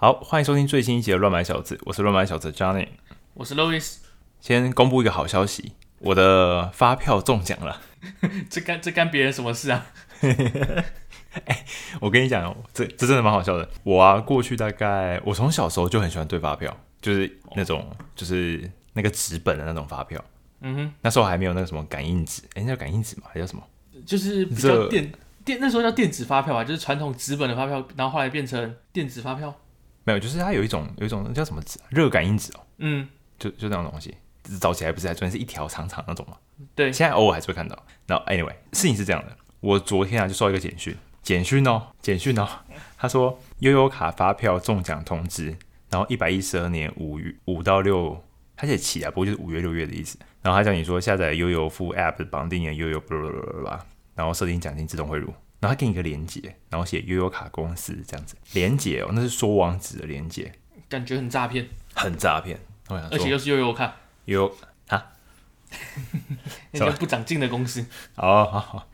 好，欢迎收听最新一集的《乱买小子》，我是乱买小子 Johnny，我是 Louis。先公布一个好消息，我的发票中奖了。这干这干别人什么事啊？哎，我跟你讲，这这真的蛮好笑的。我啊，过去大概我从小时候就很喜欢对发票，就是那种、哦、就是那个纸本的那种发票。嗯哼，那时候还没有那个什么感应纸，哎，那叫感应纸吗？还叫什么？就是比较电电那时候叫电子发票啊，就是传统纸本的发票，然后后来变成电子发票。没有，就是它有一种有一种叫什么纸？热感应纸哦。嗯，就就那种东西，早起来不是还专门是一条长长那种吗？对，现在偶尔还是会看到。然后，anyway，事情是这样的，我昨天啊就收到一个简讯，简讯哦，简讯哦，他说悠悠卡发票中奖通知，然后一百一十二年五月五到六，他写起啊，不过就是五月六月的意思。然后他叫你说下载悠悠付 app 绑定你的悠游，然后设定奖金自动汇入。然后他给你一个连接，然后写悠游卡公司这样子，连接哦，那是说网址的连接，感觉很诈骗，很诈骗。而且又是悠游卡，悠啊，那个不长进的公司。好 好好，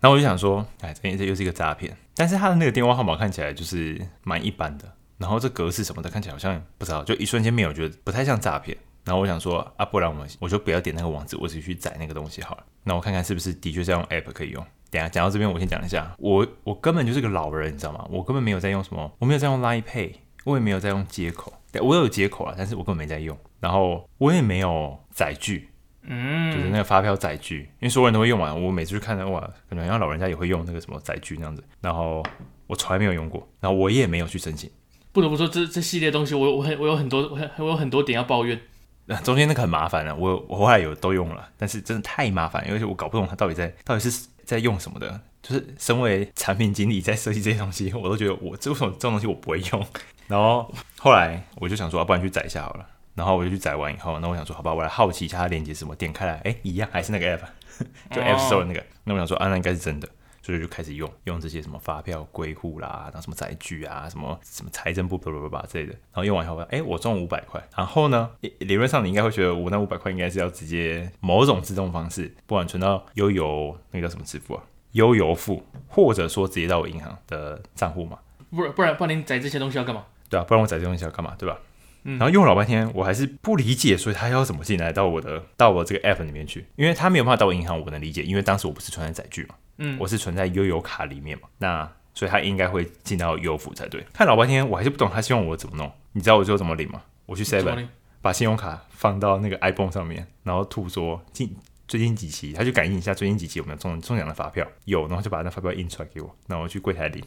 然后我就想说，哎，这这又是一个诈骗。但是他的那个电话号码看起来就是蛮一般的，然后这格式什么的看起来好像不知道，就一瞬间没有觉得不太像诈骗。然后我想说，啊，不然我们我就不要点那个网址，我直接去载那个东西好了。那我看看是不是的确是用 app 可以用。等下讲到这边，我先讲一下，我我根本就是个老人，你知道吗？我根本没有在用什么，我没有在用 Line Pay，我也没有在用接口，我有接口啊，但是我根本没在用。然后我也没有载具，嗯，就是那个发票载具，因为所有人都会用完。我每次去看的哇，可能像老人家也会用那个什么载具那样子。然后我从来没有用过，然后我也没有去申请。不得不说，这这系列东西我，我我很我有很多我我有很多点要抱怨。中间那个很麻烦的，我我后来有都用了，但是真的太麻烦，而且我搞不懂它到底在到底是。在用什么的，就是身为产品经理在设计这些东西，我都觉得我这为什么这种东西我不会用。然后后来我就想说，要，不然去载一下好了。然后我就去载完以后，那我想说，好吧，我来好奇一下它连接什么，点开来，哎，一样还是那个 app，就 App Store 那个。那我想说，啊，那应该是真的，所以就开始用用这些什么发票归户啦，然后什么载具啊，什么什么财政部叭叭叭之类的。然后用完以后，哎，我中五百块。然后呢，理论上你应该会觉得我那五百块应该是要直接某种自动方式，不管存到悠游那个叫什么支付啊。悠游付，或者说直接到我银行的账户嘛？不然不然，不然你载这些东西要干嘛？对啊，不然我载这些东西要干嘛？对吧？嗯。然后用了老半天，我还是不理解，所以他要怎么进来到我的到我这个 app 里面去？因为他没有办法到我银行，我能理解，因为当时我不是存在载具嘛，嗯，我是存在悠游卡里面嘛，那所以他应该会进到悠游付才对。看老半天，我还是不懂他希望我怎么弄。你知道我最后怎么领吗？我去 seven 把信用卡放到那个 iPhone 上面，然后吐说进。最近几期，他就感应一下最近几期有没有中中奖的发票，有，然后就把那发票印出来给我，然后我去柜台领。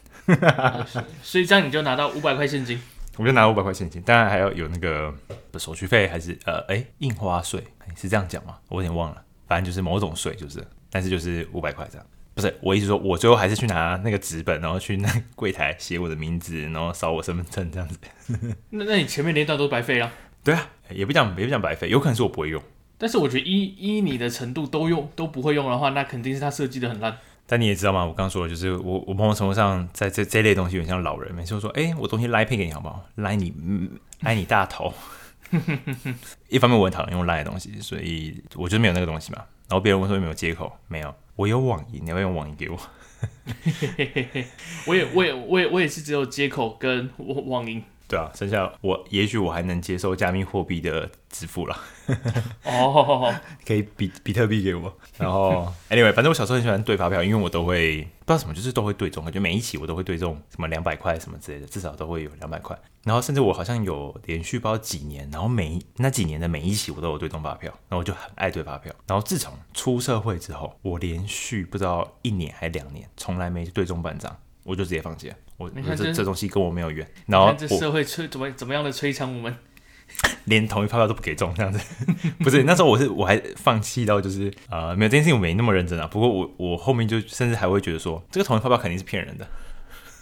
所以这样你就拿到五百块现金，我就拿五百块现金，当然还要有那个手续费，还是呃，哎、欸，印花税是这样讲吗？我有点忘了，反正就是某种税，就是，但是就是五百块这样。不是，我意思说，我最后还是去拿那个纸本，然后去那柜台写我的名字，然后扫我身份证这样子。那那你前面那段都白费了？对啊，也不讲也不讲白费，有可能是我不会用。但是我觉得依依你的程度都用都不会用的话，那肯定是他设计的很烂。但你也知道吗？我刚说的就是我我某种程度上在这这类东西有点像老人，每次都说哎、我东西 Line Pay 给你好不好？赖你赖你大头。一方面我很讨厌用赖的东西，所以我就没有那个东西嘛。然后别人问说有没有接口，没有。我有网银，你要不要用网银给我？我也我也我也我也是只有接口跟网银。对啊，剩下我也许我还能接受加密货币的支付了。哦，可以比比特币给我。然后，anyway，反正我小时候很喜欢对发票，因为我都会不知道什么，就是都会对中，感觉每一期我都会对中什么两百块什么之类的，至少都会有两百块。然后，甚至我好像有连续不知道几年，然后每那几年的每一期我都有对中发票，然后我就很爱对发票。然后自从出社会之后，我连续不知道一年还两年，从来没对中半张，我就直接放弃了。我这这东西跟我没有缘，然后这社会摧怎么怎么样的摧残我们，连同一发票都不给中这样子，不是那时候我是我还放弃到就是呃没有这件事情我没那么认真啊。不过我我后面就甚至还会觉得说这个同一发票肯定是骗人的，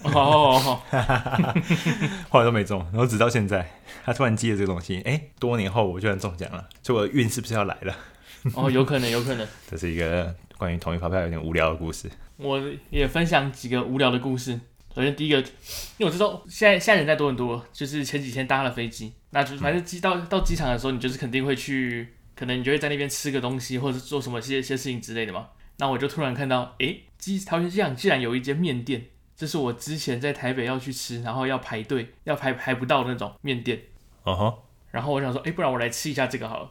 哦，哦，后来都没中，然后直到现在他突然寄了这个东西，哎，多年后我居然中奖了，所以我的运是不是要来了？哦，有可能有可能，这是一个关于同一发票有点无聊的故事。我也分享几个无聊的故事。首先，第一个，因为我知道现在现在人在多伦多，就是前几天搭了飞机，那就反正机到到机场的时候，你就是肯定会去，可能你就会在那边吃个东西，或者是做什么些些事情之类的嘛。那我就突然看到，诶，机桃园机场竟然有一间面店，这是我之前在台北要去吃，然后要排队，要排排不到的那种面店。哦吼。然后我想说，诶，不然我来吃一下这个好了。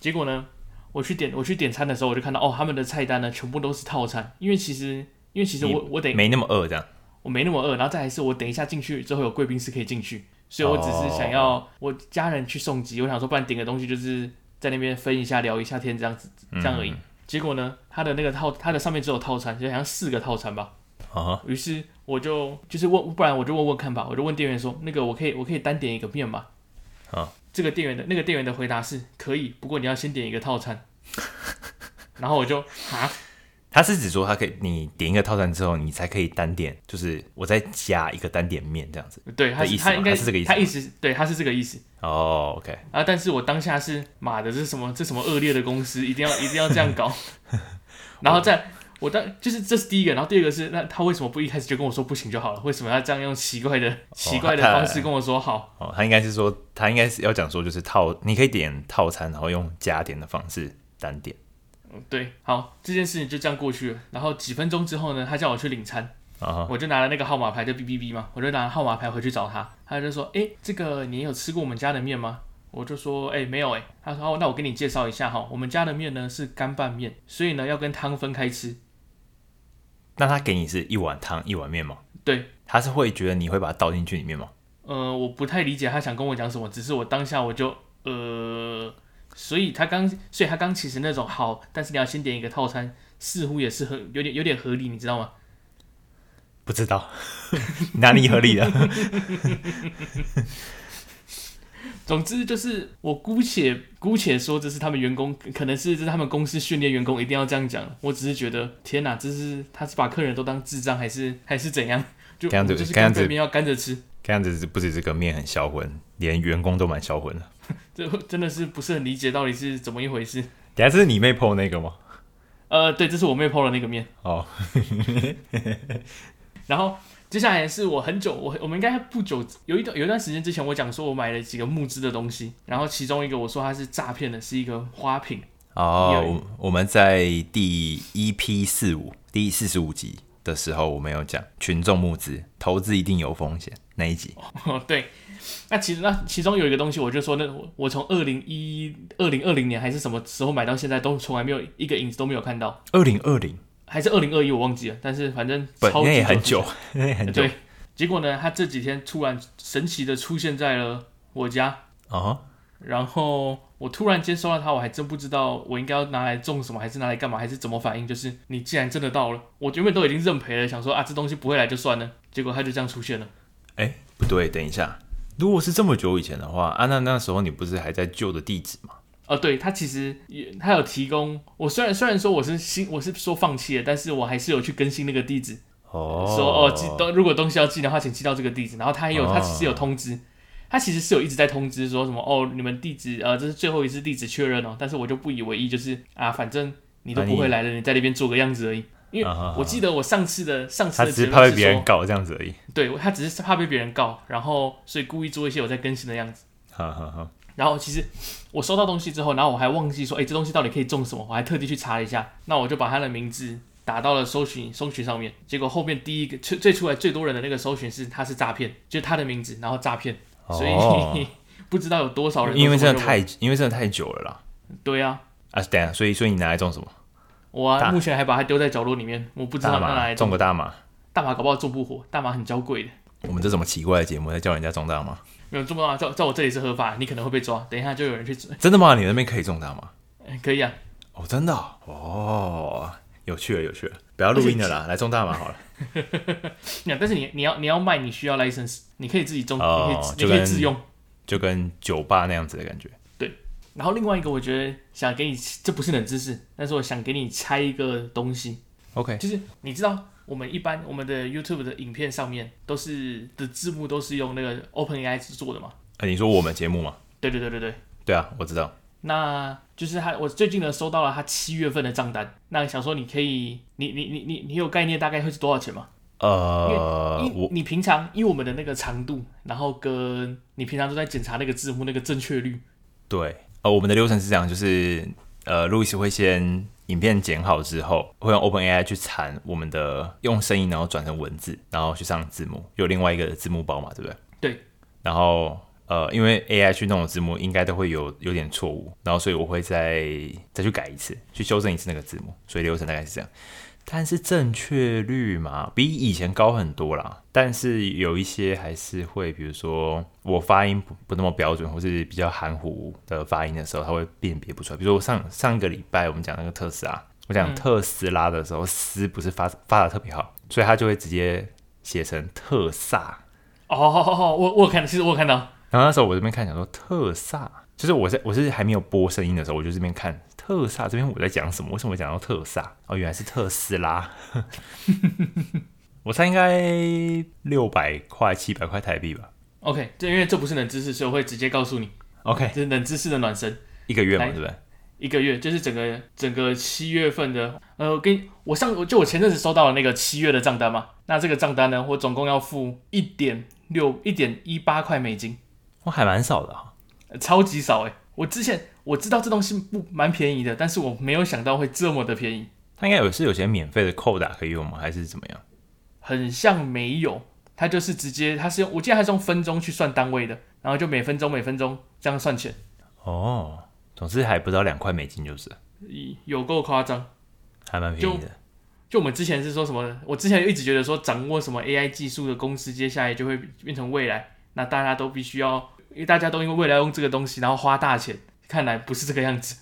结果呢，我去点我去点餐的时候，我就看到哦，他们的菜单呢全部都是套餐，因为其实因为其实我我得没那么饿这样，我没那么饿，然后再来是我等一下进去之后有贵宾室可以进去，所以我只是想要我家人去送机，我想说不然点个东西就是在那边分一下聊一下天这样子这样而已。嗯、结果呢，他的那个套他的上面只有套餐，就好像四个套餐吧。啊。于是我就就是问，不然我就问问看吧，我就问店员说，那个我可以我可以单点一个面吗？啊。这个店员的那个店员的回答是可以，不过你要先点一个套餐。然后我就啊，他是指说他可以，你点一个套餐之后，你才可以单点，就是我再加一个单点面这样子。对，他他应该是这个意思，他意思对，他是这个意思。哦，OK。啊，但是我当下是妈的，这是什么？这什么恶劣的公司，一定要 一定要这样搞。然后再。我当就是这是第一个，然后第二个是那他为什么不一开始就跟我说不行就好了？为什么要这样用奇怪的 奇怪的方式跟我说好？哦，他应该是说他应该是要讲说就是套，你可以点套餐，然后用加点的方式单点。嗯，对，好，这件事情就这样过去了。然后几分钟之后呢，他叫我去领餐，啊、我就拿了那个号码牌就哔哔哔嘛，我就拿号码牌回去找他，他就说，哎，这个你有吃过我们家的面吗？我就说，哎，没有哎。他说，哦，那我给你介绍一下哈，我们家的面呢是干拌面，所以呢要跟汤分开吃。那他给你是一碗汤一碗面吗？对，他是会觉得你会把它倒进去里面吗？呃，我不太理解他想跟我讲什么，只是我当下我就呃，所以他刚，所以他刚其实那种好，但是你要先点一个套餐，似乎也是很有点有点合理，你知道吗？不知道 哪里合理了。总之就是，我姑且姑且说这是他们员工，可能是这是他们公司训练员工一定要这样讲。我只是觉得，天哪，这是他是把客人都当智障，还是还是怎样？就这样子，就是干脆面要干着吃。这样子不止这个面很销魂，连员工都蛮销魂的。这真的是不是很理解到底是怎么一回事？等下这是你妹 po 那个吗？呃，对，这是我妹 po 的那个面。哦，然后。接下来是我很久，我我们应该不久，有一段有一段时间之前，我讲说我买了几个募资的东西，然后其中一个我说它是诈骗的，是一个花瓶。哦，我们在第一批四五第四十五集的时候，我们有讲群众募资，投资一定有风险那一集。哦，对，那其实那其中有一个东西，我就说那我我从二零一二零二零年还是什么时候买到现在，都从来没有一个影子都没有看到。二零二零。还是二零二一，我忘记了。但是反正超级很久，那很久。对，结果呢，他这几天突然神奇的出现在了我家啊。Uh huh. 然后我突然间收到它，我还真不知道我应该要拿来种什么，还是拿来干嘛，还是怎么反应。就是你既然真的到了，我原本都已经认赔了，想说啊，这东西不会来就算了。结果他就这样出现了。哎，不对，等一下，如果是这么久以前的话，啊，那那时候你不是还在旧的地址吗？哦，对，他其实也他有提供我，虽然虽然说我是新我是说放弃了，但是我还是有去更新那个地址。哦，说哦寄东如果东西要寄的话，请寄到这个地址。然后他也有、哦、他其实有通知，他其实是有一直在通知说什么哦，你们地址呃这是最后一次地址确认哦。但是我就不以为意，就是啊，反正你都不会来了，你在那边做个样子而已。因为我记得我上次的上次的只是怕被别人告这样子而已。对，他只是怕被别人告，然后所以故意做一些我在更新的样子。哈哈哈。然后其实我收到东西之后，然后我还忘记说，哎，这东西到底可以种什么？我还特地去查了一下。那我就把他的名字打到了搜寻搜寻上面。结果后面第一个最最出来最多人的那个搜寻是他是诈骗，就是他的名字，然后诈骗。所以、哦、不知道有多少人。因为真的太因为真的太久了啦。对呀、啊。啊，等下，所以所以你拿来种什么？我、啊、目前还把它丢在角落里面，我不知道拿来种个大麻。大麻搞不好种不活，大麻很娇贵的。我们这什么奇怪的节目在叫人家种大麻？没有种大麻，在在我这里是合法，你可能会被抓。等一下就有人去。真的吗？你那边可以种大麻？可以啊。哦，真的哦，有趣了，有趣了。不要录音的啦，来种大麻好了。那但是你你要你要卖，你需要 license，你可以自己种，哦、你可以你可以自用，就跟酒吧那样子的感觉。对。然后另外一个，我觉得想给你，这不是冷知识，但是我想给你猜一个东西。OK，就是你知道。我们一般我们的 YouTube 的影片上面都是的字幕都是用那个 OpenAI 制作的嘛？哎、欸，你说我们节目吗？对对对对对。对啊，我知道。那就是他，我最近呢收到了他七月份的账单。那想说你可以，你你你你你有概念大概会是多少钱吗？呃，因为我你平常以我们的那个长度，然后跟你平常都在检查那个字幕那个正确率。对，呃，我们的流程是这样，就是呃，路易斯会先影片剪好之后，会用 OpenAI 去产我们的用声音，然后转成文字，然后去上字幕，有另外一个字幕包嘛，对不对？对。然后呃，因为 AI 去弄的字幕应该都会有有点错误，然后所以我会再再去改一次，去修正一次那个字幕，所以流程大概是这样。但是正确率嘛，比以前高很多啦。但是有一些还是会，比如说我发音不不那么标准，或是比较含糊的发音的时候，它会辨别不出来。比如说我上上一个礼拜我们讲那个特斯拉，我讲特斯拉的时候，斯、嗯、不是发发的特别好，所以它就会直接写成特萨。哦，好好好，我我有看，其实我有看到。然后那时候我这边看讲说特萨，就是我在我是还没有播声音的时候，我就这边看。特萨这边我在讲什么？为什么会讲到特萨？哦，原来是特斯拉。我猜应该六百块、七百块台币吧。OK，这因为这不是冷知识，所以我会直接告诉你。OK，这是冷知识的暖身。一个月嘛，对不对？一个月就是整个整个七月份的。呃，我给我上我就我前阵子收到了那个七月的账单嘛。那这个账单呢，我总共要付一点六一点一八块美金。我还蛮少的啊，超级少哎！我之前。我知道这东西不蛮便宜的，但是我没有想到会这么的便宜。它应该有是有些免费的扣打可以用吗？还是怎么样？很像没有，它就是直接，它是用，我记得它是用分钟去算单位的，然后就每分钟每分钟这样算钱。哦，总之还不到两块美金就是。有够夸张，还蛮便宜的就。就我们之前是说什么？我之前一直觉得说掌握什么 AI 技术的公司，接下来就会变成未来，那大家都必须要，因为大家都因为未来用这个东西，然后花大钱。看来不是这个样子，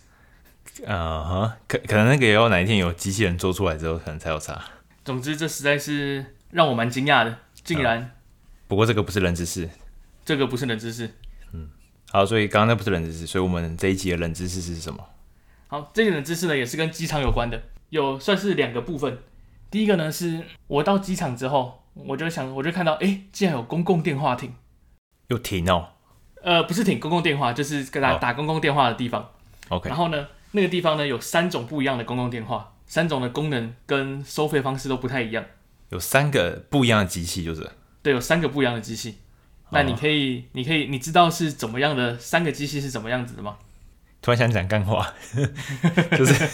呃哈，可可能那个也要哪一天有机器人做出来之后，可能才有差。总之，这实在是让我蛮惊讶的，竟然、嗯。不过这个不是冷知识，这个不是冷知识。嗯，好，所以刚刚那不是冷知识，所以我们这一集的冷知识是什么？好，这个冷知识呢也是跟机场有关的，有算是两个部分。第一个呢是我到机场之后，我就想，我就看到，哎，竟然有公共电话亭，有停哦。呃，不是挺公共电话，就是给他打公共电话的地方。OK。然后呢，那个地方呢有三种不一样的公共电话，三种的功能跟收费方式都不太一样。有三个不一样的机器，就是。对，有三个不一样的机器。那你可以，你可以，你知道是怎么样的三个机器是怎么样子的吗？突然想讲干话，就是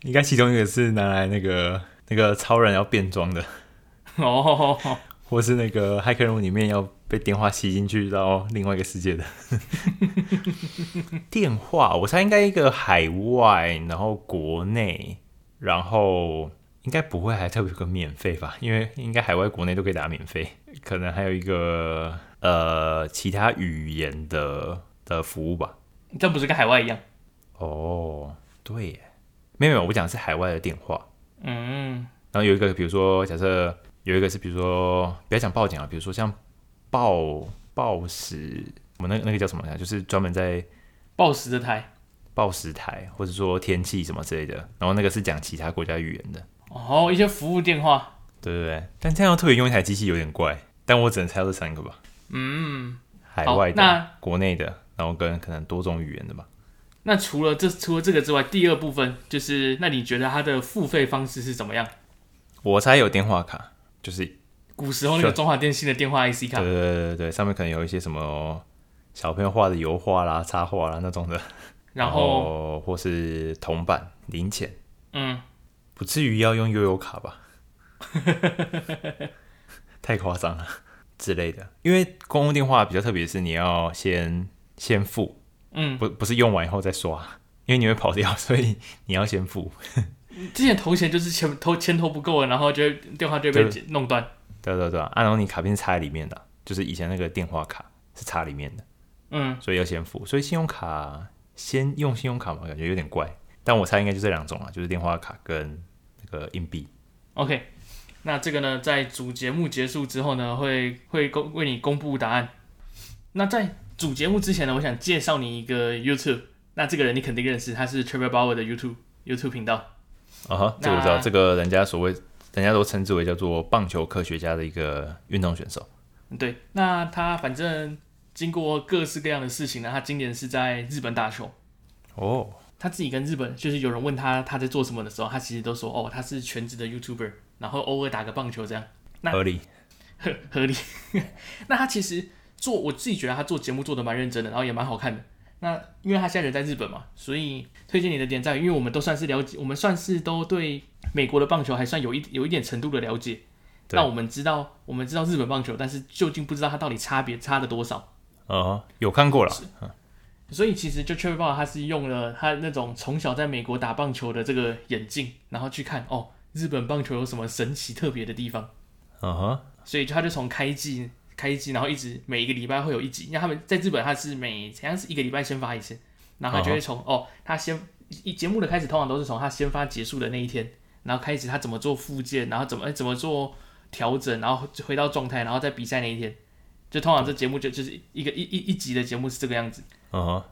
应该其中一个是拿来那个那个超人要变装的。哦。或是那个骇客任务里面要被电话吸进去到另外一个世界的 电话，我猜应该一个海外，然后国内，然后应该不会还特别个免费吧？因为应该海外国内都可以打免费，可能还有一个呃其他语言的的服务吧？这不是跟海外一样？哦，对耶，没有没有，我讲的是海外的电话。嗯，然后有一个，比如说假设。有一个是，比如说，不要讲报警啊，比如说像报报时，我们那个那个叫什么呀？就是专门在报时的台，报时台，或者说天气什么之类的。然后那个是讲其他国家语言的。哦，一些服务电话。对对对，但这样特别用一台机器有点怪。但我只能猜到这三个吧。嗯，海外的、国内的，然后跟可能多种语言的吧。那除了这除了这个之外，第二部分就是，那你觉得它的付费方式是怎么样？我猜有电话卡。就是古时候那个中华电信的电话 IC 卡，对对对对，上面可能有一些什么小朋友画的油画啦、插画啦那种的，然后，或是铜板零钱，嗯，不至于要用悠游卡吧？太夸张了之类的，因为公共电话比较特别，是你要先先付，嗯，不不是用完以后再刷，因为你会跑掉，所以你要先付。之前投钱就是钱投钱投不够了，然后就电话就被弄断。对对对，啊，然后你卡片是插在里面的，就是以前那个电话卡是插里面的，嗯，所以要先付。所以信用卡先用信用卡嘛，感觉有点怪。但我猜应该就这两种啊，就是电话卡跟那个硬币。OK，那这个呢，在主节目结束之后呢，会会公为你公布答案。那在主节目之前呢，我想介绍你一个 YouTube。那这个人你肯定认识，他是 Trevor Bauer 的 YouTube YouTube 频道。啊哈，这个我知道，这个人家所谓，人家都称之为叫做棒球科学家的一个运动选手。对，那他反正经过各式各样的事情呢，他今年是在日本打球。哦，他自己跟日本，就是有人问他他在做什么的时候，他其实都说哦，他是全职的 YouTuber，然后偶尔打个棒球这样。那 合理，合合理。那他其实做，我自己觉得他做节目做的蛮认真的，然后也蛮好看的。那因为他现在人在日本嘛，所以推荐你的点在于，因为我们都算是了解，我们算是都对美国的棒球还算有一有一点程度的了解。那我们知道，我们知道日本棒球，但是究竟不知道它到底差别差了多少。哦，有看过了。所以其实就 Trevor Bauer 他是用了他那种从小在美国打棒球的这个眼镜，然后去看哦，日本棒球有什么神奇特别的地方。嗯哼。所以他就从开季开机，然后一直每一个礼拜会有一集，因为他们在日本他是每好像是一个礼拜先发一次，然后他就会从、uh huh. 哦，他先一节目的开始通常都是从他先发结束的那一天，然后开始他怎么做复健，然后怎么怎么做调整，然后回到状态，然后在比赛那一天，就通常这节目就就是一个一一一集的节目是这个样子。嗯哼、uh，huh.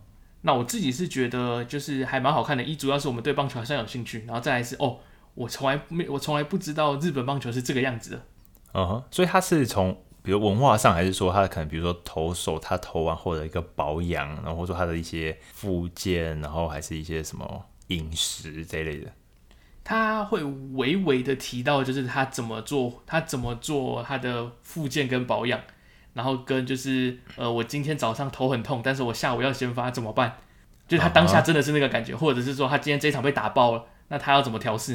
那我自己是觉得就是还蛮好看的，一主要是我们对棒球还算有兴趣，然后再来是哦，我从来没我从来不知道日本棒球是这个样子的。嗯哼，uh. 所以他是从比如文化上，还是说他可能比如说投手他投完后的一个保养，然后或者说他的一些附件，然后还是一些什么饮食这一类的，他会微微的提到，就是他怎么做，他怎么做他的附件跟保养，然后跟就是呃，我今天早上头很痛，但是我下午要先发怎么办？就是他当下真的是那个感觉，uh huh. 或者是说他今天这一场被打爆了，那他要怎么调试？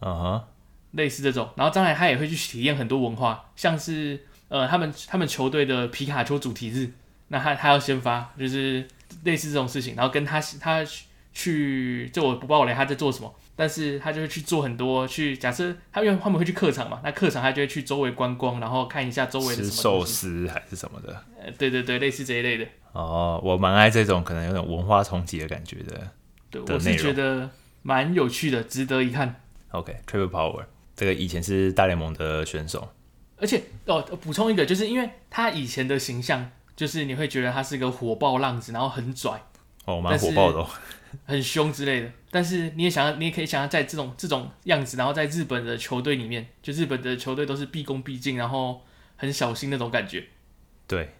嗯哼、uh。Huh. 类似这种，然后当然他也会去体验很多文化，像是呃他们他们球队的皮卡丘主题日，那他他要先发，就是类似这种事情，然后跟他他去，就我不报雷，他在做什么，但是他就会去做很多，去假设他因为他们会去客场嘛，那客场他就会去周围观光，然后看一下周围的什么寿司还是什么的，呃对对对，类似这一类的。哦，我蛮爱这种可能有点文化冲击的感觉的，对，我是觉得蛮有趣的，值得一看。OK，Trevor Bauer。这个以前是大联盟的选手，而且哦，补充一个，就是因为他以前的形象，就是你会觉得他是一个火爆浪子，然后很拽，哦，蛮火爆的，哦，很凶之类的。但是你也想要，你也可以想要在这种这种样子，然后在日本的球队里面，就日本的球队都是毕恭毕敬，然后很小心那种感觉。对。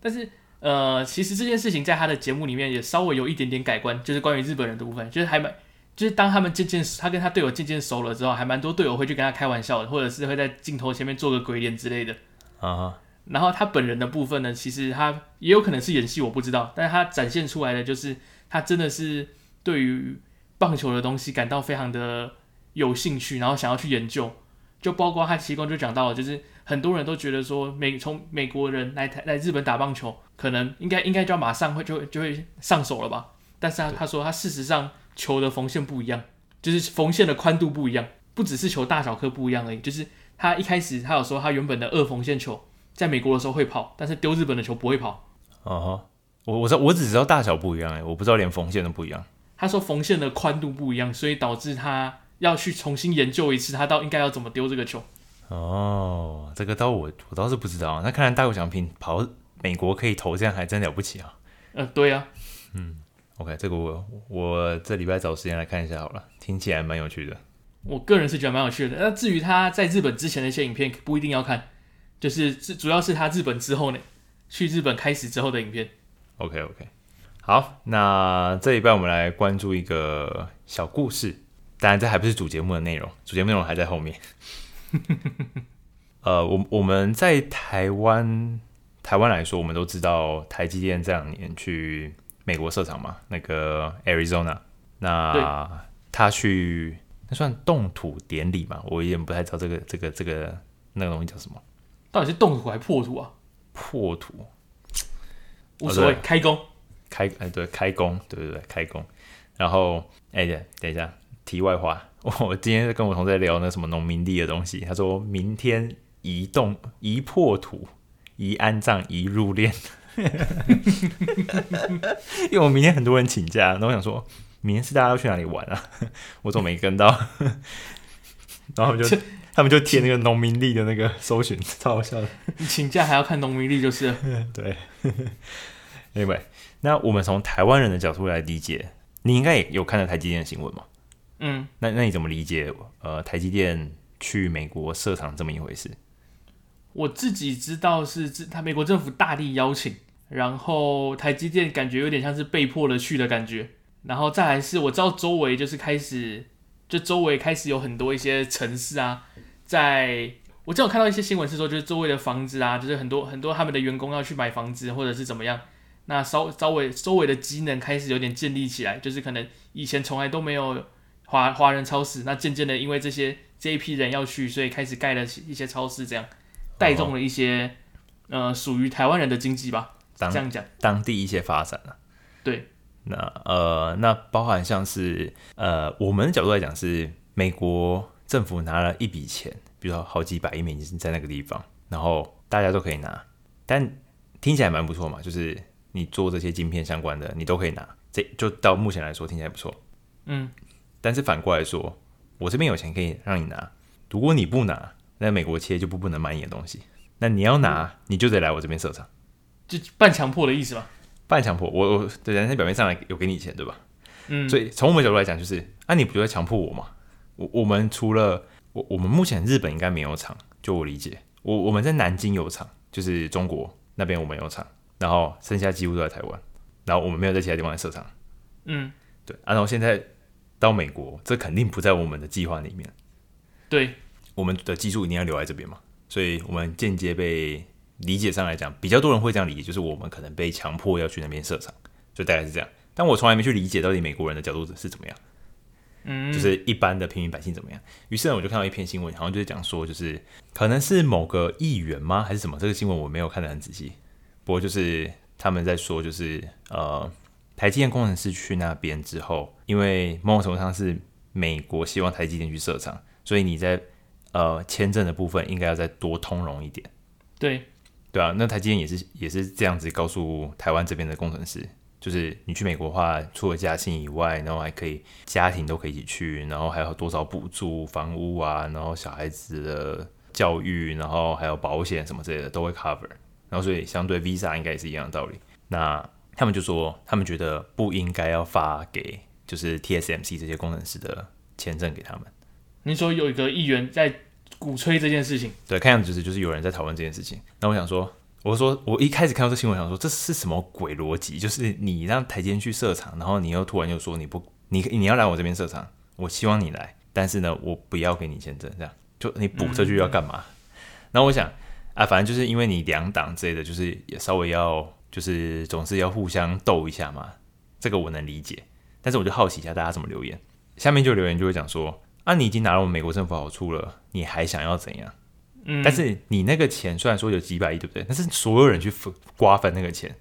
但是呃，其实这件事情在他的节目里面也稍微有一点点改观，就是关于日本人的部分，就是还蛮。就是当他们渐渐，他跟他队友渐渐熟了之后，还蛮多队友会去跟他开玩笑的，或者是会在镜头前面做个鬼脸之类的。啊、uh，huh. 然后他本人的部分呢，其实他也有可能是演戏，我不知道。但是他展现出来的就是，他真的是对于棒球的东西感到非常的有兴趣，然后想要去研究。就包括他其中就讲到了，就是很多人都觉得说美从美国人来台来日本打棒球，可能应该应该就要马上会就会就会上手了吧？但是他他说他事实上。球的缝线不一样，就是缝线的宽度不一样，不只是球大小颗不一样而已。就是他一开始他有说他原本的二缝线球在美国的时候会跑，但是丢日本的球不会跑。哦、uh，huh. 我我知道我只知道大小不一样哎，我不知道连缝线都不一样。他说缝线的宽度不一样，所以导致他要去重新研究一次，他到应该要怎么丢这个球。哦，oh, 这个倒我我倒是不知道。那看来大谷翔平跑美国可以投这样还真了不起啊。呃，对啊，嗯。OK，这个我我这礼拜找时间来看一下好了，听起来蛮有趣的。我个人是觉得蛮有趣的。那至于他在日本之前的一些影片，不一定要看，就是主要是他日本之后呢，去日本开始之后的影片。OK OK，好，那这一半我们来关注一个小故事，当然这还不是主节目的内容，主节目内容还在后面。呃，我我们在台湾台湾来说，我们都知道台积电这两年去。美国社长嘛，那个 Arizona，那他去那算动土典礼嘛？我有点不太知道这个这个这个那个东西叫什么？到底是动土还是破土啊？破土，无所谓，哦、开工，开哎对，开工，对对对，开工。然后哎对，等一下，题外话，我今天跟我同事在聊那什么农民地的东西，他说明天移动移破土，移安葬，移入殓。因为我明天很多人请假，那我想说，明天是大家要去哪里玩啊？我怎么没跟到？然后就他们就贴那个农民历的那个搜寻，超好笑的。你请假还要看农民历，就是对。Anyway，那我们从台湾人的角度来理解，你应该也有看到台积电的新闻嘛？嗯，那那你怎么理解？呃，台积电去美国设厂这么一回事？我自己知道是他美国政府大力邀请。然后台积电感觉有点像是被迫的去的感觉，然后再来是我知道周围就是开始，就周围开始有很多一些城市啊，在我正好看到一些新闻是说，就是周围的房子啊，就是很多很多他们的员工要去买房子或者是怎么样，那稍稍微周围的机能开始有点建立起来，就是可能以前从来都没有华华人超市，那渐渐的因为这些这一批人要去，所以开始盖了一些超市，这样带动了一些、呃属于台湾人的经济吧。当这样讲，当地一些发展了、啊。对，那呃那包含像是呃我们的角度来讲是美国政府拿了一笔钱，比如说好几百亿美金在那个地方，然后大家都可以拿，但听起来蛮不错嘛，就是。你做这些晶片相关的，你都可以拿，这就到目前来说听起来不错。嗯，但是反过来说，我这边有钱可以让你拿，如果你不拿，那美国企业就不不能买你的东西。那你要拿，你就得来我这边设厂，就半强迫的意思吧？半强迫，我我对人家表面上来有给你钱，对吧？嗯，所以从我们角度来讲，就是啊，你不就在强迫我吗？我我们除了我我们目前日本应该没有厂，就我理解，我我们在南京有厂，就是中国那边我们有厂。然后剩下几乎都在台湾，然后我们没有在其他地方设厂。嗯，对。啊、然后现在到美国，这肯定不在我们的计划里面。对，我们的技术一定要留在这边嘛，所以我们间接被理解上来讲，比较多人会这样理解，就是我们可能被强迫要去那边设厂，就大概是这样。但我从来没去理解到底美国人的角度是怎么样，嗯，就是一般的平民百姓怎么样。于是呢，我就看到一篇新闻，好像就是讲说，就是可能是某个议员吗，还是什么？这个新闻我没有看得很仔细。不过就是他们在说，就是呃，台积电工程师去那边之后，因为某种程度上是美国希望台积电去设厂，所以你在呃签证的部分应该要再多通融一点。对，对啊，那台积电也是也是这样子告诉台湾这边的工程师，就是你去美国的话，除了加薪以外，然后还可以家庭都可以一起去，然后还有多少补助房屋啊，然后小孩子的教育，然后还有保险什么之类的都会 cover。然后，所以相对 Visa 应该也是一样的道理。那他们就说，他们觉得不应该要发给就是 TSMC 这些工程师的签证给他们。你说有一个议员在鼓吹这件事情？对，看样子就是就是有人在讨论这件事情。那我想说，我说我一开始看到这新闻，想说这是什么鬼逻辑？就是你让台积去设厂，然后你又突然又说你不，你你要来我这边设厂，我希望你来，但是呢，我不要给你签证，这样就你补这句要干嘛？那、嗯、我想。啊，反正就是因为你两党之类的，就是也稍微要，就是总是要互相斗一下嘛。这个我能理解，但是我就好奇一下大家怎么留言。下面就留言就会讲说：啊，你已经拿了我们美国政府好处了，你还想要怎样？嗯。但是你那个钱虽然说有几百亿，对不对？但是所有人去分瓜分那个钱，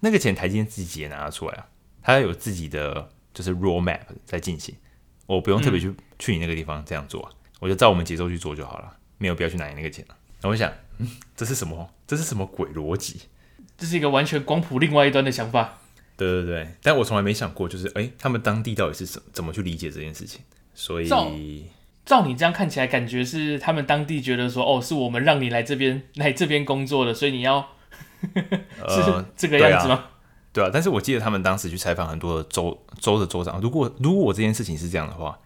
那个钱台积电自己也拿得出来啊，他要有自己的就是 roadmap 在进行，我不用特别去、嗯、去你那个地方这样做，我就照我们节奏去做就好了，没有必要去拿你那个钱了。那我想。嗯，这是什么？这是什么鬼逻辑？这是一个完全光谱另外一端的想法。对对对，但我从来没想过，就是哎，他们当地到底是怎怎么去理解这件事情？所以照，照你这样看起来，感觉是他们当地觉得说，哦，是我们让你来这边 来这边工作的，所以你要 是这个样子吗？对啊，对啊。但是我记得他们当时去采访很多的州州的州长，如果如果我这件事情是这样的话，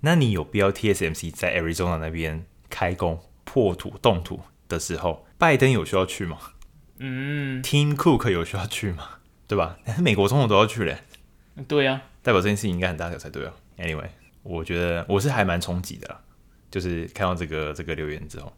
那你有必要 TSMC 在 Arizona 那边开工破土动土？的时候，拜登有需要去吗？嗯，Tim Cook 有需要去吗？对吧？美国总统都要去嘞。对呀、啊，代表这件事情应该很大条才对啊。Anyway，我觉得我是还蛮冲击的，就是看到这个这个留言之后，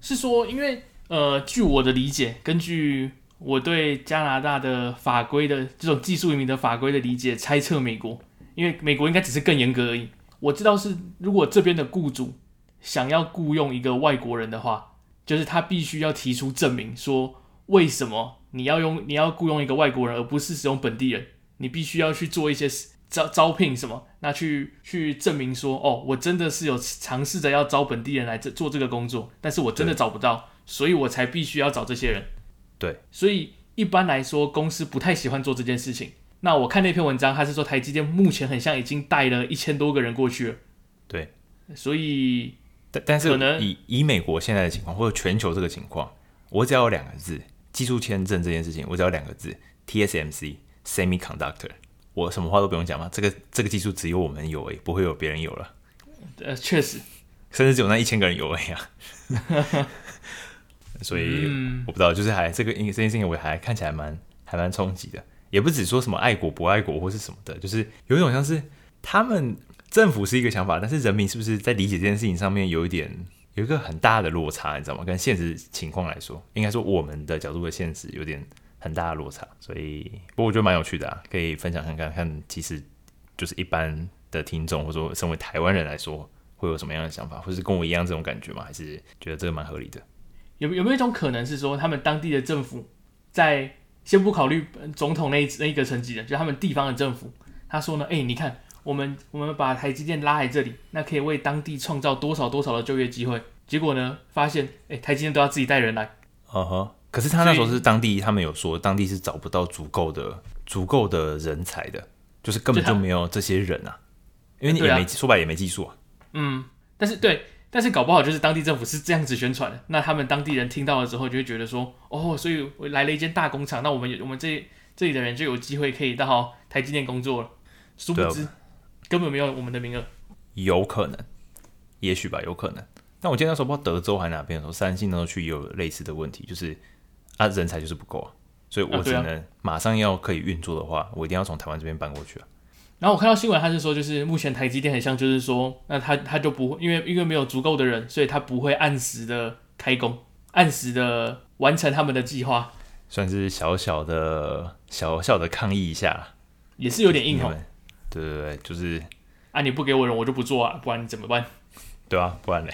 是说，因为呃，据我的理解，根据我对加拿大的法规的这种技术移民的法规的理解，猜测美国，因为美国应该只是更严格而已。我知道是，如果这边的雇主想要雇佣一个外国人的话。就是他必须要提出证明，说为什么你要用你要雇佣一个外国人，而不是使用本地人？你必须要去做一些招招聘什么，那去去证明说，哦，我真的是有尝试着要招本地人来这做这个工作，但是我真的找不到，所以我才必须要找这些人。对，所以一般来说，公司不太喜欢做这件事情。那我看那篇文章，他是说台积电目前很像已经带了一千多个人过去了。对，所以。但但是可能以以美国现在的情况，或者全球这个情况，我只要有两个字，技术签证这件事情，我只要两个字，TSMC Semiconductor，我什么话都不用讲嘛，这个这个技术只有我们有诶，不会有别人有了。呃，确实，甚至只有那一千个人有诶呀。所以、嗯、我不知道，就是还这个因这件事情，我还看起来蛮还蛮冲击的，也不只说什么爱国不爱国或是什么的，就是有一种像是他们。政府是一个想法，但是人民是不是在理解这件事情上面有一点有一个很大的落差，你知道吗？跟现实情况来说，应该说我们的角度的现实有点很大的落差。所以，不过我觉得蛮有趣的啊，可以分享看看看，其实就是一般的听众，或者说身为台湾人来说，会有什么样的想法，或是跟我一样这种感觉吗？还是觉得这个蛮合理的？有有没有一种可能是说，他们当地的政府在先不考虑总统那一那一个层级的，就他们地方的政府，他说呢，哎、欸，你看，我们我们把台积电拉来这里，那可以为当地创造多少多少的就业机会？结果呢，发现，哎、欸，台积电都要自己带人来。嗯哼，可是他那时候是当地，他们有说当地是找不到足够的足够的人才的，就是根本就没有这些人啊，因为你也没、啊、说白也没技术啊。嗯，但是对。但是搞不好就是当地政府是这样子宣传的，那他们当地人听到了之后就会觉得说，哦，所以我来了一间大工厂，那我们我们这这里的人就有机会可以到台积电工作了。殊不知根本没有我们的名额。有可能，也许吧，有可能。但我记得那时候不知道德州还是哪边的时候，三星那时候去也有类似的问题，就是啊人才就是不够啊，所以我只能马上要可以运作的话，我一定要从台湾这边搬过去啊。然后我看到新闻，他是说，就是目前台积电很像，就是说，那他他就不会，因为因为没有足够的人，所以他不会按时的开工，按时的完成他们的计划，算是小小的小小的抗议一下，也是有点硬哦。对对对，就是啊，你不给我人，我就不做啊，不然你怎么办？对啊，不然嘞？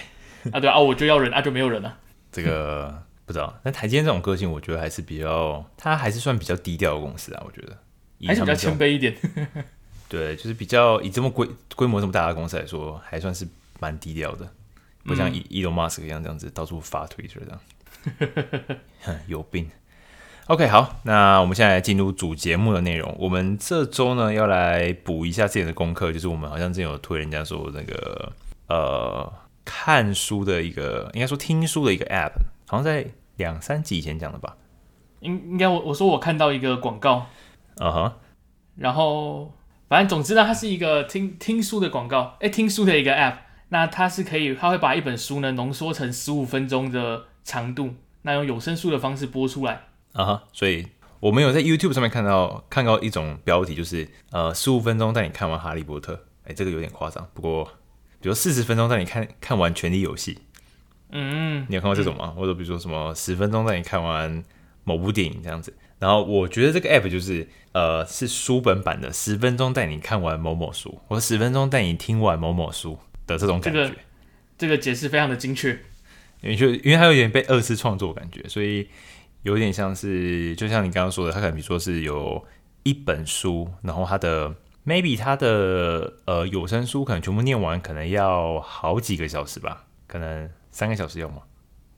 啊对啊，我就要人啊，就没有人了。这个不知道，但台积电这种个性，我觉得还是比较，他还是算比较低调的公司啊，我觉得还是比较谦卑一点。对，就是比较以这么规规模这么大的公司来说，还算是蛮低调的，不像伊伊隆马斯克一样这样子到处发推特这样，有病。OK，好，那我们现在来进入主节目的内容。我们这周呢要来补一下自己的功课，就是我们好像之前有推人家说那个呃看书的一个，应该说听书的一个 App，好像在两三集以前讲的吧？应应该我我说我看到一个广告，啊哈，然后。反正总之呢，它是一个听听书的广告，哎，听书的一个 app。那它是可以，它会把一本书呢浓缩成十五分钟的长度，那用有声书的方式播出来。啊哈，所以我们有在 YouTube 上面看到看到一种标题，就是呃十五分钟带你看完《哈利波特》。哎，这个有点夸张，不过比如四十分钟带你看看完《权力游戏》。嗯，你有看过这种吗？嗯、或者比如说什么十分钟带你看完某部电影这样子？然后我觉得这个 app 就是，呃，是书本版的，十分钟带你看完某某书，或者十分钟带你听完某某书的这种感觉。这个这个解释非常的精确，因为就因为它有点被二次创作感觉，所以有点像是，就像你刚刚说的，它可能比如说是有一本书，然后它的 maybe 它的呃有声书可能全部念完，可能要好几个小时吧，可能三个小时有吗？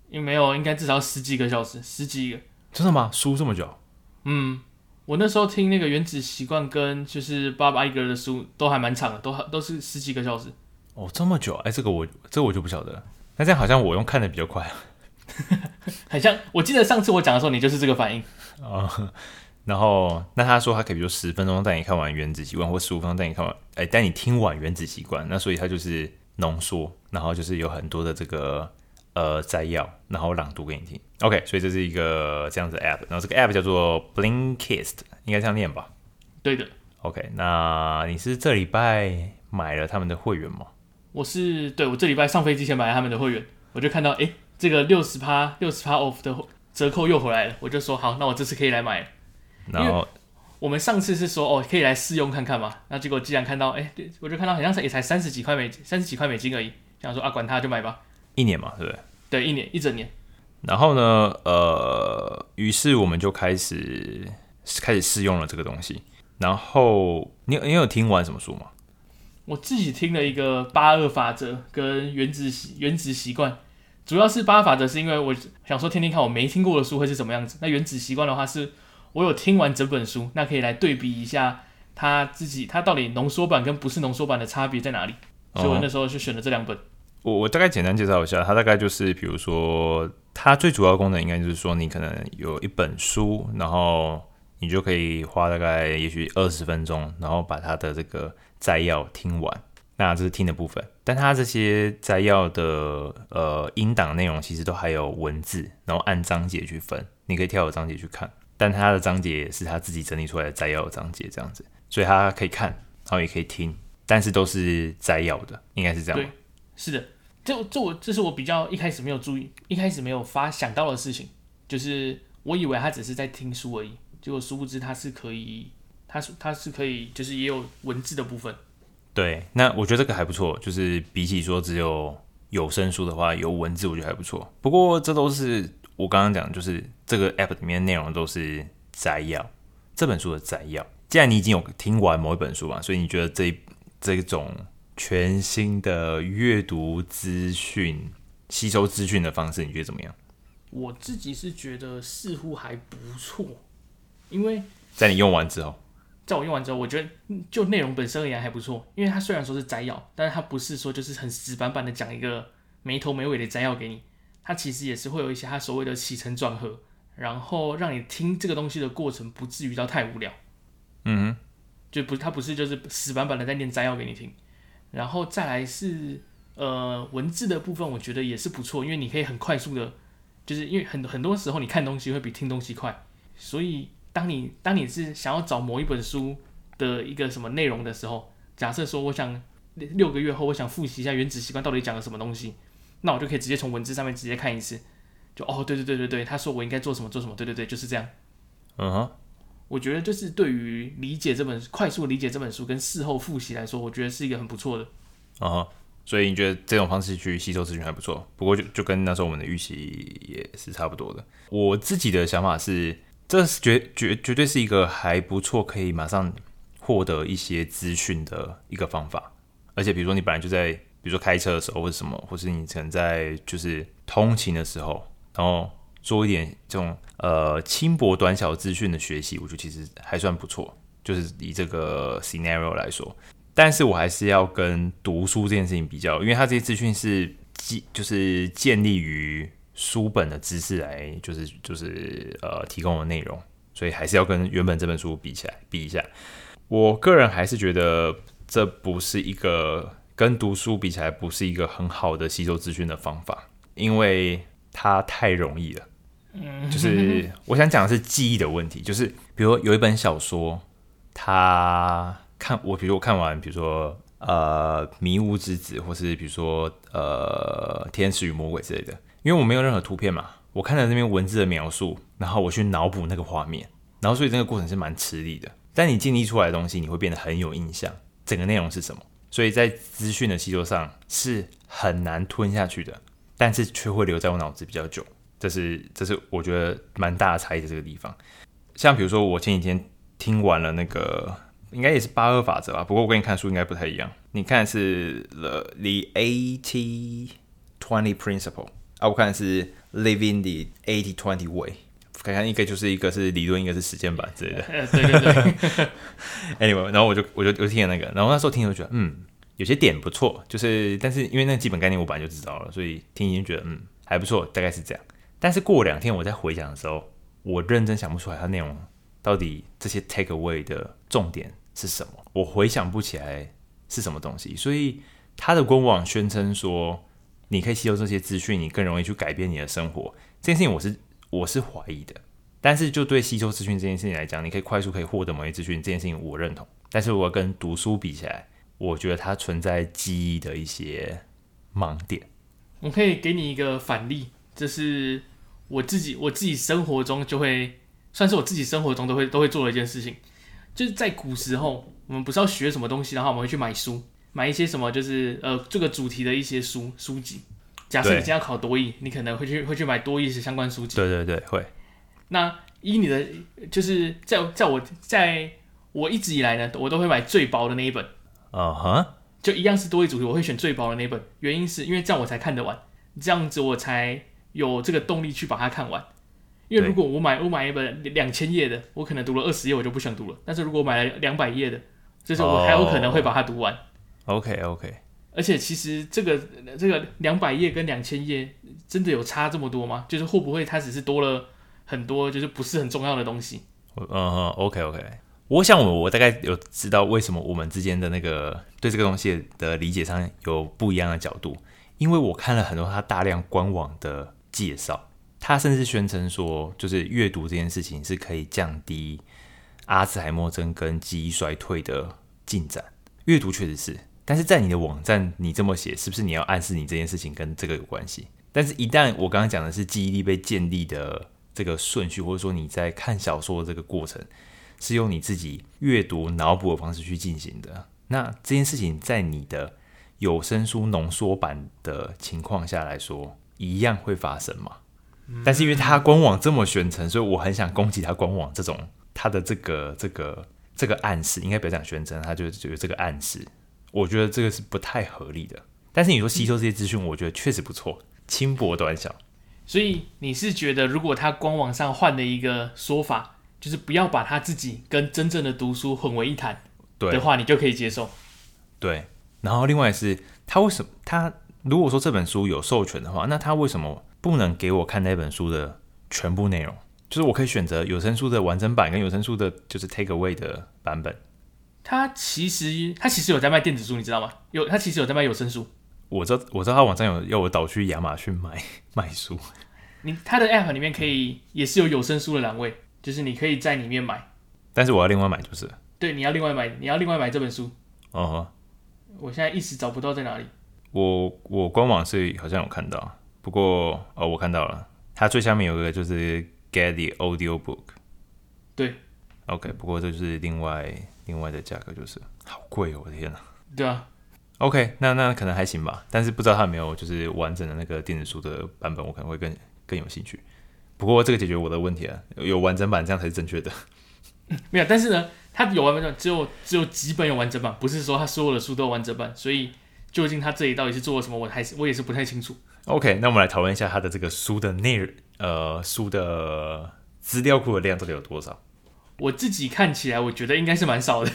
因为没有，应该至少十几个小时，十几个。真的吗？书这么久？嗯，我那时候听那个《原子习惯》跟就是 Bob Iger 的书都还蛮长的，都都是十几个小时。哦，这么久？哎，这个我这个我就不晓得了。那这样好像我用看的比较快啊。很像，我记得上次我讲的时候，你就是这个反应。啊、哦，然后那他说他可以比如十分钟带你看完《原子习惯》，或十五分钟带你看完，哎，带你听完《原子习惯》。那所以他就是浓缩，然后就是有很多的这个。呃，摘要，然后朗读给你听。OK，所以这是一个这样子的 App，然后这个 App 叫做 Blinkist，应该这样念吧？对的。OK，那你是这礼拜买了他们的会员吗？我是，对，我这礼拜上飞机前买了他们的会员，我就看到，哎，这个六十趴、六十趴 off 的折扣又回来了，我就说好，那我这次可以来买。然后我们上次是说，哦，可以来试用看看嘛。那结果既然看到，哎，我就看到好像是也才三十几块美金，三十几块美金而已，想说啊，管他就买吧。一年嘛，对不对？对，一年一整年。然后呢，呃，于是我们就开始开始试用了这个东西。然后你你有听完什么书吗？我自己听了一个八二法则跟原子原子习惯，主要是八二法则是因为我想说听听看我没听过的书会是什么样子。那原子习惯的话是我有听完整本书，那可以来对比一下他自己他到底浓缩版跟不是浓缩版的差别在哪里。所以我那时候就选了这两本。我我大概简单介绍一下，它大概就是，比如说，它最主要功能应该就是说，你可能有一本书，然后你就可以花大概也许二十分钟，然后把它的这个摘要听完。那这是听的部分，但它这些摘要的呃音档内容其实都还有文字，然后按章节去分，你可以跳有章节去看。但他的章节也是他自己整理出来的摘要的章节这样子，所以他可以看，然后也可以听，但是都是摘要的，应该是这样。对是的，这这我这是我比较一开始没有注意，一开始没有发想到的事情，就是我以为他只是在听书而已，结果殊不知他是可以，他是他是可以，就是也有文字的部分。对，那我觉得这个还不错，就是比起说只有有声书的话，有文字我觉得还不错。不过这都是我刚刚讲，就是这个 app 里面内容都是摘要，这本书的摘要。既然你已经有听完某一本书嘛，所以你觉得这这种全新的阅读资讯、吸收资讯的方式，你觉得怎么样？我自己是觉得似乎还不错，因为在你用完之后。在我用完之后，我觉得就内容本身而言还不错，因为它虽然说是摘要，但是它不是说就是很死板板的讲一个没头没尾的摘要给你，它其实也是会有一些它所谓的起承转合，然后让你听这个东西的过程不至于到太无聊。嗯哼，就不，它不是就是死板板的在念摘要给你听，然后再来是呃文字的部分，我觉得也是不错，因为你可以很快速的，就是因为很很多时候你看东西会比听东西快，所以。当你当你是想要找某一本书的一个什么内容的时候，假设说我想六个月后我想复习一下《原子习惯》到底讲了什么东西，那我就可以直接从文字上面直接看一次，就哦对对对对对，他说我应该做什么做什么，对对对就是这样。嗯哼，我觉得就是对于理解这本快速理解这本书跟事后复习来说，我觉得是一个很不错的。嗯哼，所以你觉得这种方式去吸收资讯还不错？不过就就跟那时候我们的预期也是差不多的。我自己的想法是。这是绝绝绝对是一个还不错，可以马上获得一些资讯的一个方法。而且，比如说你本来就在，比如说开车的时候或者什么，或是你可能在就是通勤的时候，然后做一点这种呃轻薄短小资讯的学习，我觉得其实还算不错。就是以这个 scenario 来说，但是我还是要跟读书这件事情比较，因为它这些资讯是基就是建立于。书本的知识来就是就是呃提供的内容，所以还是要跟原本这本书比起来比一下。我个人还是觉得这不是一个跟读书比起来不是一个很好的吸收资讯的方法，因为它太容易了。就是我想讲的是记忆的问题，就是比如有一本小说，他看我，比如我看完，比如说呃《迷雾之子》，或是比如说呃《天使与魔鬼》之类的。因为我没有任何图片嘛，我看了那边文字的描述，然后我去脑补那个画面，然后所以这个过程是蛮吃力的。但你建立出来的东西，你会变得很有印象，整个内容是什么？所以在资讯的吸收上是很难吞下去的，但是却会留在我脑子比较久。这是这是我觉得蛮大的差异的这个地方。像比如说我前几天听完了那个，应该也是八二法则吧，不过我跟你看书应该不太一样。你看是 The The Eighty Twenty Principle。啊，我看是 Living the Eighty Twenty Way，看看一个就是一个是理论，一个是实践版之类的。对 对对。Anyway，然后我就我就我就听了那个，然后那时候听就觉得嗯，有些点不错，就是但是因为那个基本概念我本来就知道了，所以听已经觉得嗯还不错，大概是这样。但是过两天我再回想的时候，我认真想不出来它内容到底这些 take away 的重点是什么，我回想不起来是什么东西，所以他的官网宣称说。你可以吸收这些资讯，你更容易去改变你的生活。这件事情我是我是怀疑的，但是就对吸收资讯这件事情来讲，你可以快速可以获得某些资讯，这件事情我认同。但是如果跟读书比起来，我觉得它存在记忆的一些盲点。我可以给你一个反例，就是我自己我自己生活中就会算是我自己生活中都会都会做的一件事情，就是在古时候，我们不是要学什么东西，然后我们会去买书。买一些什么，就是呃这个主题的一些书书籍。假设你今天要考多译，你可能会去会去买多益的相关书籍。对对对，会。那以你的就是在在我在我一直以来呢，我都会买最薄的那一本。啊哈。就一样是多一组题，我会选最薄的那一本。原因是因为这样我才看得完，这样子我才有这个动力去把它看完。因为如果我买我买一本两千页的，我可能读了二十页我就不想读了。但是如果我买了两百页的，就是我还有可能会把它读完。Oh. OK OK，而且其实这个这个两百页跟两千页真的有差这么多吗？就是会不会它只是多了很多，就是不是很重要的东西？嗯哼，OK OK，我想我我大概有知道为什么我们之间的那个对这个东西的理解上有不一样的角度，因为我看了很多他大量官网的介绍，他甚至宣称说，就是阅读这件事情是可以降低阿兹海默症跟记忆衰退的进展。阅读确实是。但是在你的网站，你这么写，是不是你要暗示你这件事情跟这个有关系？但是，一旦我刚刚讲的是记忆力被建立的这个顺序，或者说你在看小说的这个过程，是用你自己阅读脑补的方式去进行的。那这件事情在你的有声书浓缩版的情况下来说，一样会发生吗？但是因为他官网这么宣称，所以我很想攻击他官网这种他的这个这个这个暗示，应该不要讲宣称，他就就有这个暗示，我觉得这个是不太合理的。但是你说吸收这些资讯，我觉得确实不错，轻薄短小。所以你是觉得，如果他官网上换了一个说法，就是不要把他自己跟真正的读书混为一谈的话，你就可以接受。对。然后另外是，他为什么他如果说这本书有授权的话，那他为什么？不能给我看那本书的全部内容，就是我可以选择有声书的完整版跟有声书的，就是 take away 的版本。他其实他其实有在卖电子书，你知道吗？有，他其实有在卖有声书。我知道，我知道他网站有要我导去亚马逊买买书。你他的 app 里面可以也是有有声书的栏位，就是你可以在里面买。但是我要另外买，就是。对，你要另外买，你要另外买这本书。哦、uh-huh。我现在一时找不到在哪里。我我官网是好像有看到。不过哦，我看到了，它最下面有一个就是 Get the Audio Book。对，OK，不过这就是另外另外的价格，就是好贵哦，我的天呐。对啊，OK，那那可能还行吧，但是不知道它有没有就是完整的那个电子书的版本，我可能会更更有兴趣。不过这个解决我的问题啊，有完整版这样才是正确的。嗯，没有，但是呢，它有完整版，只有只有几本有完整版，不是说它所有的书都有完整版，所以究竟它这里到底是做了什么，我还是我也是不太清楚。OK，那我们来讨论一下它的这个书的内容，呃，书的资料库的量到底有多少？我自己看起来，我觉得应该是蛮少的。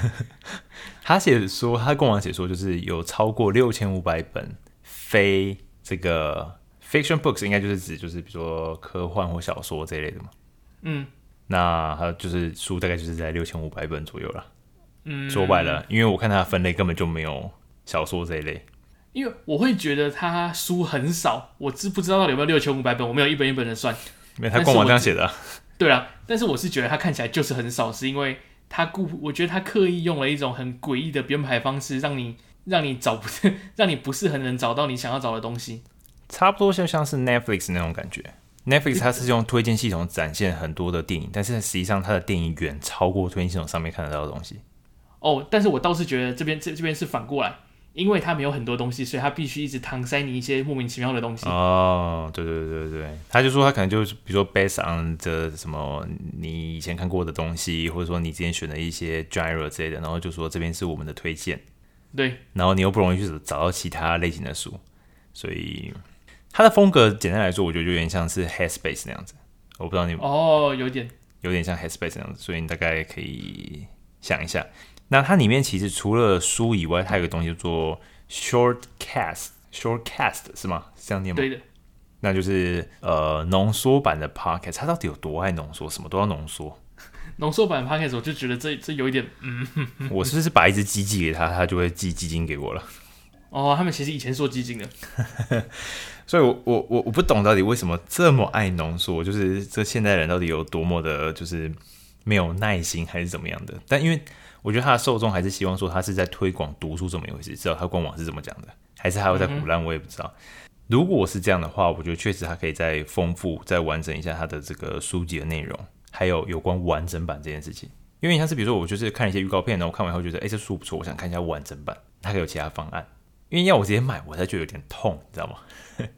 他写说，他官网写说，就是有超过六千五百本非这个 fiction books，应该就是指就是比如说科幻或小说这一类的嘛。嗯，那他就是书大概就是在六千五百本左右了。嗯，说白了，因为我看它的分类根本就没有小说这一类。因为我会觉得它书很少，我知不知道到底有没有六千五百本，我没有一本一本的算。没，他官网这样写的。对啊，但是我是觉得它看起来就是很少，是因为他故，我觉得他刻意用了一种很诡异的编排方式，让你让你找不，让你不是很能找到你想要找的东西。差不多就像是 Netflix 那种感觉。Netflix 它是用推荐系统展现很多的电影，但是实际上它的电影远超过推荐系统上面看得到的东西。哦，但是我倒是觉得这边这这边是反过来。因为它没有很多东西，所以它必须一直搪塞你一些莫名其妙的东西。哦，对对对对，他就说他可能就是比如说 based on 这什么你以前看过的东西，或者说你之前选的一些 genre 之类的，然后就说这边是我们的推荐。对，然后你又不容易去找到其他类型的书，所以他的风格简单来说，我觉得就有点像是 Headspace 那样子。我不知道你哦，有点有点像 Headspace 那样子，所以你大概可以想一下。那它里面其实除了书以外，它有个东西叫做 shortcast，shortcast 是吗？是这样念吗？对的，那就是呃浓缩版的 podcast。它到底有多爱浓缩？什么都要浓缩。浓缩版 podcast，我就觉得这这有一点，嗯，我是不是把一只鸡寄给他，他就会寄基金给我了？哦，他们其实以前做基金的，所以我我我我不懂到底为什么这么爱浓缩，就是这现代人到底有多么的，就是没有耐心还是怎么样的？但因为我觉得他的受众还是希望说他是在推广读书这么一回事，知道他官网是怎么讲的，还是还会在唬烂，我也不知道。如果是这样的话，我觉得确实他可以再丰富、再完整一下他的这个书籍的内容，还有有关完整版这件事情。因为像是比如说，我就是看一些预告片，然后看完以后觉得，哎，这书不错，我想看一下完整版，他可以有其他方案。因为要我直接买，我才觉得有点痛，你知道吗？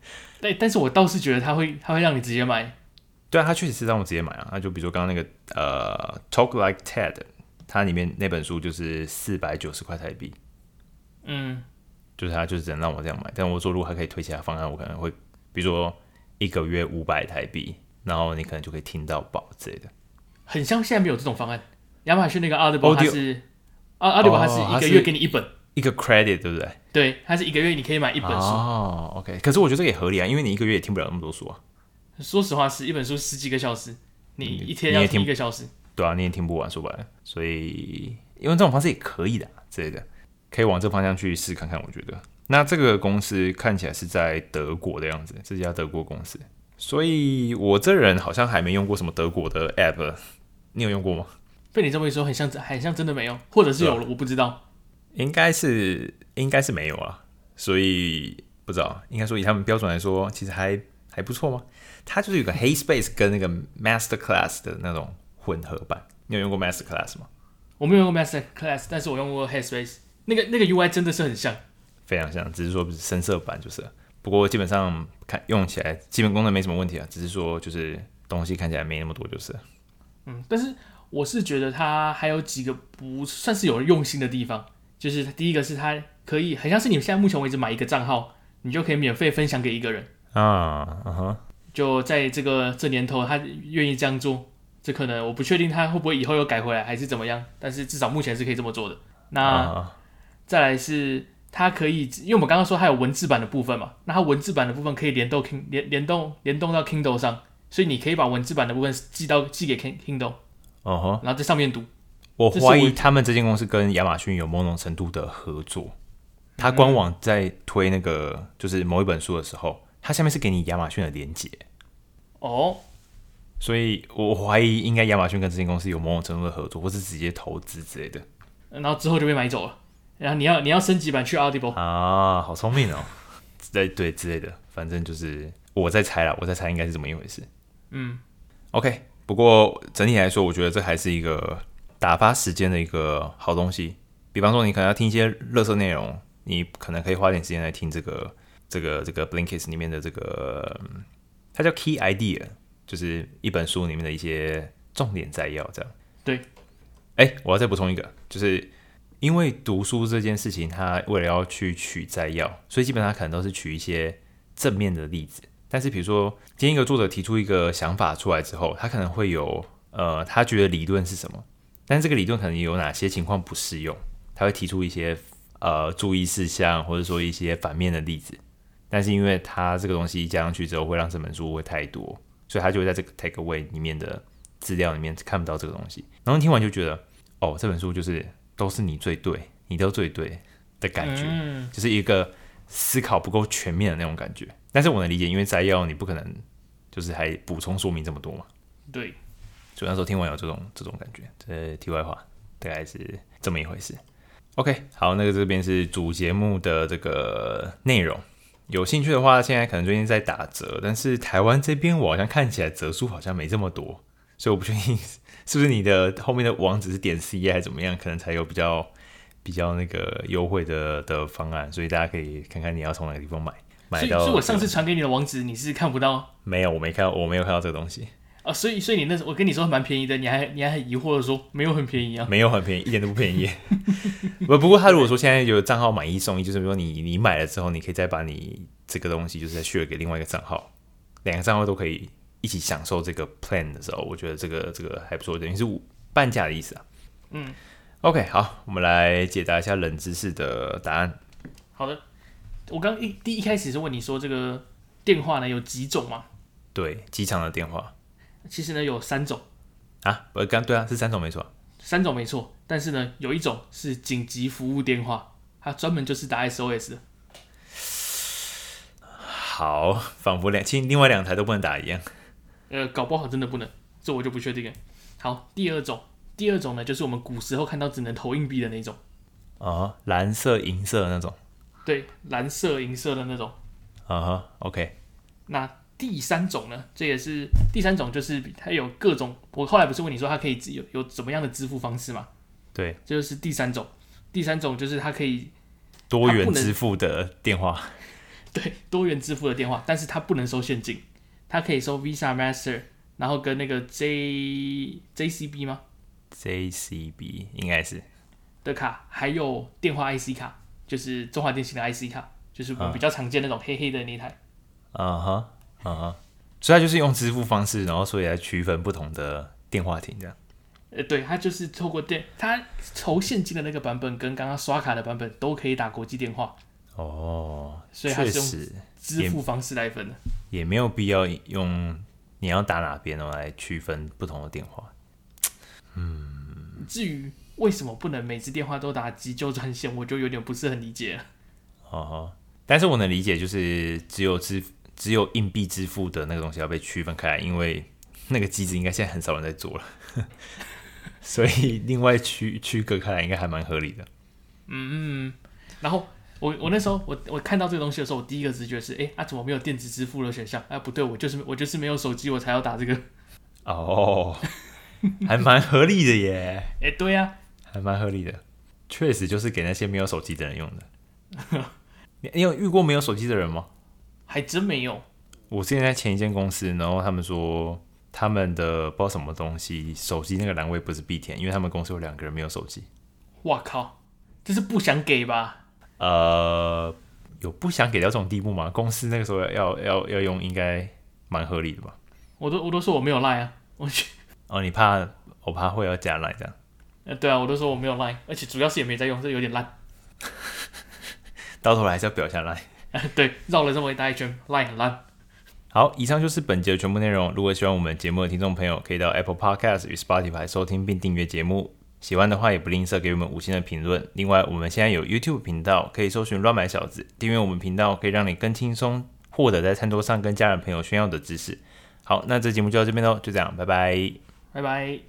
对，但是我倒是觉得他会，他会让你直接买。对啊，他确实是让我直接买啊。那就比如说刚刚那个呃，Talk Like TED。它里面那本书就是四百九十块台币，嗯，就是他就是只能让我这样买，但我说如果还可以推其他方案，我可能会，比如说一个月五百台币，然后你可能就可以听到宝之类的。很像现在没有这种方案，亚马逊那个 Audible 它是，Audible 它是一个月给你一本，一个 credit 对不对？对，它是一个月你可以买一本书。哦，OK，可是我觉得这个也合理啊，因为你一个月也听不了那么多书啊。说实话，是一本书十几个小时，你一天要听一个小时。对啊，你也听不完，说白了，所以用这种方式也可以的，之类的，可以往这方向去试看看。我觉得，那这个公司看起来是在德国的样子，这家德国公司，所以我这人好像还没用过什么德国的 app，你有用过吗？被你这么一说，很像，很像真的没有，或者是有了，我不知道，应该是应该是没有啊，所以不知道，应该说以他们标准来说，其实还还还不错吗？它就是有个 HeySpace 跟那个 Masterclass 的那种混合版。你有用过 Masterclass 吗？我没有用过 Masterclass，但是我用过 HeySpace。那个那个 UI 真的是很像，非常像，只是说不是深色版就是。不过基本上看用起来基本功能没什么问题啊，只是说就是东西看起来没那么多就是。嗯，但是我是觉得它还有几个不算是有用心的地方，就是第一个是它可以很像是你们现在目前为止买一个账号，你就可以免费分享给一个人啊，嗯哼，就在这个这年头他愿意这样做，这可能我不确定他会不会以后又改回来还是怎么样，但是至少目前是可以这么做的。那、uh huh. 再来是它可以，因为我们刚刚说它有文字版的部分嘛，那它文字版的部分可以联动 King 联联动联动到 Kindle 上。所以你可以把文字版的部分寄到寄给 Kindle，然后在上面读。我怀疑他们这间公司跟亚马逊有某种程度的合作。他官网在推那个就是某一本书的时候，它下面是给你亚马逊的连接。哦，所以我怀疑应该亚马逊跟这间公司有某种程度的合作，或是直接投资之类的。然后之后就被买走了。然后你要你要升级版去 Audible 啊，好聪明哦。对对之类的，反正就是我在猜了，我在猜应该是怎么一回事。嗯，OK。不过整体来说，我觉得这还是一个打发时间的一个好东西。比方说，你可能要听一些乐色内容，你可能可以花点时间来听这个、这个、这个 Blinkist 里面的这个，它叫 Key Idea，就是一本书里面的一些重点摘要。这样。对。哎，我要再补充一个，就是因为读书这件事情，它为了要去取摘要，所以基本上可能都是取一些正面的例子。但是，比如说，今天一个作者提出一个想法出来之后，他可能会有呃，他觉得理论是什么，但是这个理论可能有哪些情况不适用，他会提出一些呃注意事项，或者说一些反面的例子。但是，因为他这个东西加上去之后，会让这本书会太多，所以他就会在这个 takeaway 里面的资料里面看不到这个东西。然后听完就觉得，哦，这本书就是都是你最对，你都最对的感觉，嗯、就是一个思考不够全面的那种感觉。但是我能理解，因为摘要你不可能就是还补充说明这么多嘛。对，所以那时候听完有这种这种感觉。这题外话，大概是这么一回事。OK，好，那个这边是主节目的这个内容。有兴趣的话，现在可能最近在打折，但是台湾这边我好像看起来折数好像没这么多，所以我不确定是不是你的后面的网址是点 C 还是怎么样，可能才有比较比较那个优惠的的方案，所以大家可以看看你要从哪个地方买。所以，所以我上次传给你的网址你是看不到？没有，我没看到，我没有看到这个东西。啊，所以，所以你那时候我跟你说蛮便宜的，你还你还很疑惑的说没有很便宜啊？没有很便宜，一点都不便宜。不，不过他如果说现在有账号买一送一，就是说你你买了之后，你可以再把你这个东西就是再 share 给另外一个账号，两个账号都可以一起享受这个 plan 的时候，我觉得这个这个还不错，等于是半价的意思啊。嗯，OK，好，我们来解答一下冷知识的答案。好的。我刚一第一开始是问你说这个电话呢有几种吗？对，机场的电话。其实呢有三种啊，不刚对啊，是三种没错，三种没错。但是呢有一种是紧急服务电话，它专门就是打 SOS 的。好，仿佛两，其实另外两台都不能打一样。呃，搞不好真的不能，这我就不确定了。好，第二种，第二种呢就是我们古时候看到只能投硬币的那种。哦，蓝色、银色的那种。对，蓝色、银色的那种。啊哈、uh huh，OK。那第三种呢？这也是第三种，就是它有各种。我后来不是问你说它可以有有怎么样的支付方式吗？对，这就是第三种。第三种就是它可以多元支付的电话。对，多元支付的电话，但是它不能收现金，它可以收 Visa、Master，然后跟那个 J JCB 吗？JCB 应该是的卡，还有电话 IC 卡。就是中华电信的 IC 卡，就是我们比较常见那种黑黑的那台。啊哈，啊哈，所以它就是用支付方式，然后所以来区分不同的电话亭这样。呃，对，它就是透过电，它投现金的那个版本跟刚刚刷卡的版本都可以打国际电话。哦，所以它是用支付方式来分的。也，也没有必要用你要打哪边哦来区分不同的电话。嗯，至于。为什么不能每次电话都打急救专线？我就有点不是很理解了。哦，但是我能理解，就是只有支只有硬币支付的那个东西要被区分开来，因为那个机制应该现在很少人在做了，所以另外区区隔开来应该还蛮合理的。嗯嗯，然后我我那时候我我看到这个东西的时候，我第一个直觉是，哎、欸，啊怎么没有电子支付的选项？啊不对，我就是我就是没有手机，我才要打这个。哦，还蛮合理的耶。哎、欸，对呀、啊，还蛮合理的，确实就是给那些没有手机的人用的。你你有遇过没有手机的人吗？还真没有。我之前在前一间公司，然后他们说他们的不知道什么东西，手机那个栏位不是必填，因为他们公司有两个人没有手机。哇靠，这是不想给吧？呃，有不想给到这种地步吗？公司那个时候要要要用，应该蛮合理的吧？我都我都说我没有赖啊，我去。哦，你怕我怕会要加赖这样？呃，对啊，我都说我没有赖，而且主要是也没在用，这有点烂。到头来还是要表下赖。对，绕了这么一大一圈，赖很烂。好，以上就是本节的全部内容。如果喜欢我们节目的听众朋友，可以到 Apple Podcast 与 Spotify 收听并订阅节目。喜欢的话，也不吝啬给我们五星的评论。另外，我们现在有 YouTube 频道，可以搜寻“乱买小子”，订阅我们频道，可以让你更轻松获得在餐桌上跟家人朋友炫耀的知识。好，那这节目就到这边喽，就这样，拜拜，拜拜。